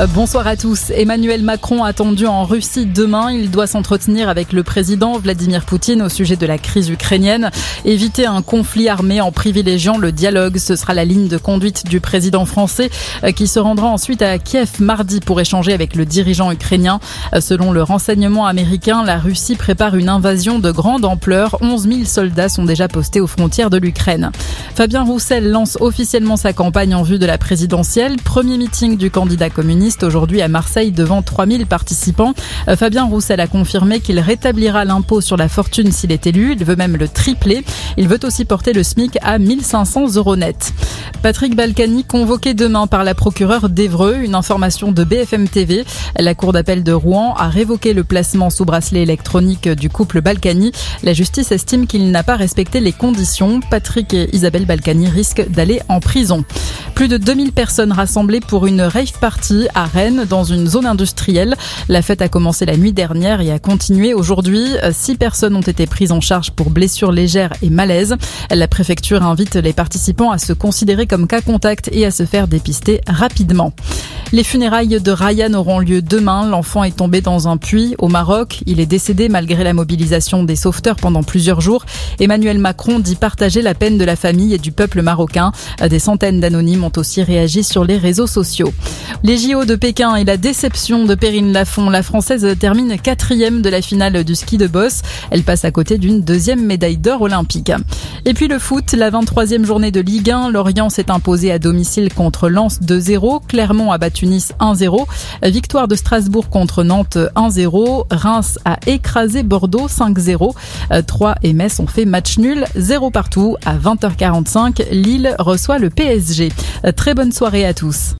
Euh, bonsoir à tous. Emmanuel Macron attendu en Russie demain. Il doit s'entretenir avec le président Vladimir Poutine au sujet de la crise ukrainienne. Éviter un conflit armé en privilégiant le dialogue. Ce sera la ligne de conduite du président français euh, qui se rendra ensuite à Kiev mardi pour échanger avec le dirigeant ukrainien. Euh, selon le renseignement américain, la Russie prépare une invasion de grande ampleur. 11 000 soldats sont déjà postés aux frontières de l'Ukraine. Fabien Roussel lance officiellement sa campagne en vue de la présidentielle. Premier meeting du candidat communiste aujourd'hui à Marseille devant 3000 participants. Euh, Fabien Roussel a confirmé qu'il rétablira l'impôt sur la fortune s'il est élu. Il veut même le tripler. Il veut aussi porter le SMIC à 1500 euros net. Patrick Balkany convoqué demain par la procureure d'Evreux. Une information de BFM TV. La cour d'appel de Rouen a révoqué le placement sous bracelet électronique du couple Balkany. La justice estime qu'il n'a pas respecté les conditions. Patrick et Isabelle Balkany risquent d'aller en prison. Plus de 2000 personnes rassemblées pour une rave party à Rennes dans une zone industrielle. La fête a commencé la nuit dernière et a continué aujourd'hui. Six personnes ont été prises en charge pour blessures légères et malaise. La préfecture invite les participants à se considérer comme cas contact et à se faire dépister rapidement. Les funérailles de Ryan auront lieu demain. L'enfant est tombé dans un puits au Maroc. Il est décédé malgré la mobilisation des sauveteurs pendant plusieurs jours. Emmanuel Macron dit partager la peine de la famille et du peuple marocain. Des centaines d'anonymes ont aussi réagi sur les réseaux sociaux. Les JO de Pékin et la déception de Perrine Lafont. La Française termine quatrième de la finale du ski de boss. Elle passe à côté d'une deuxième médaille d'or olympique. Et puis le foot, la 23e journée de Ligue 1. Lorient s'est imposé à domicile contre Lens 2-0. Clermont a battu Tunis 1-0. Victoire de Strasbourg contre Nantes 1-0. Reims a écrasé Bordeaux 5-0. 3 et Metz ont fait match nul 0 partout. À 20h45, Lille reçoit le PSG. Très bonne soirée à tous.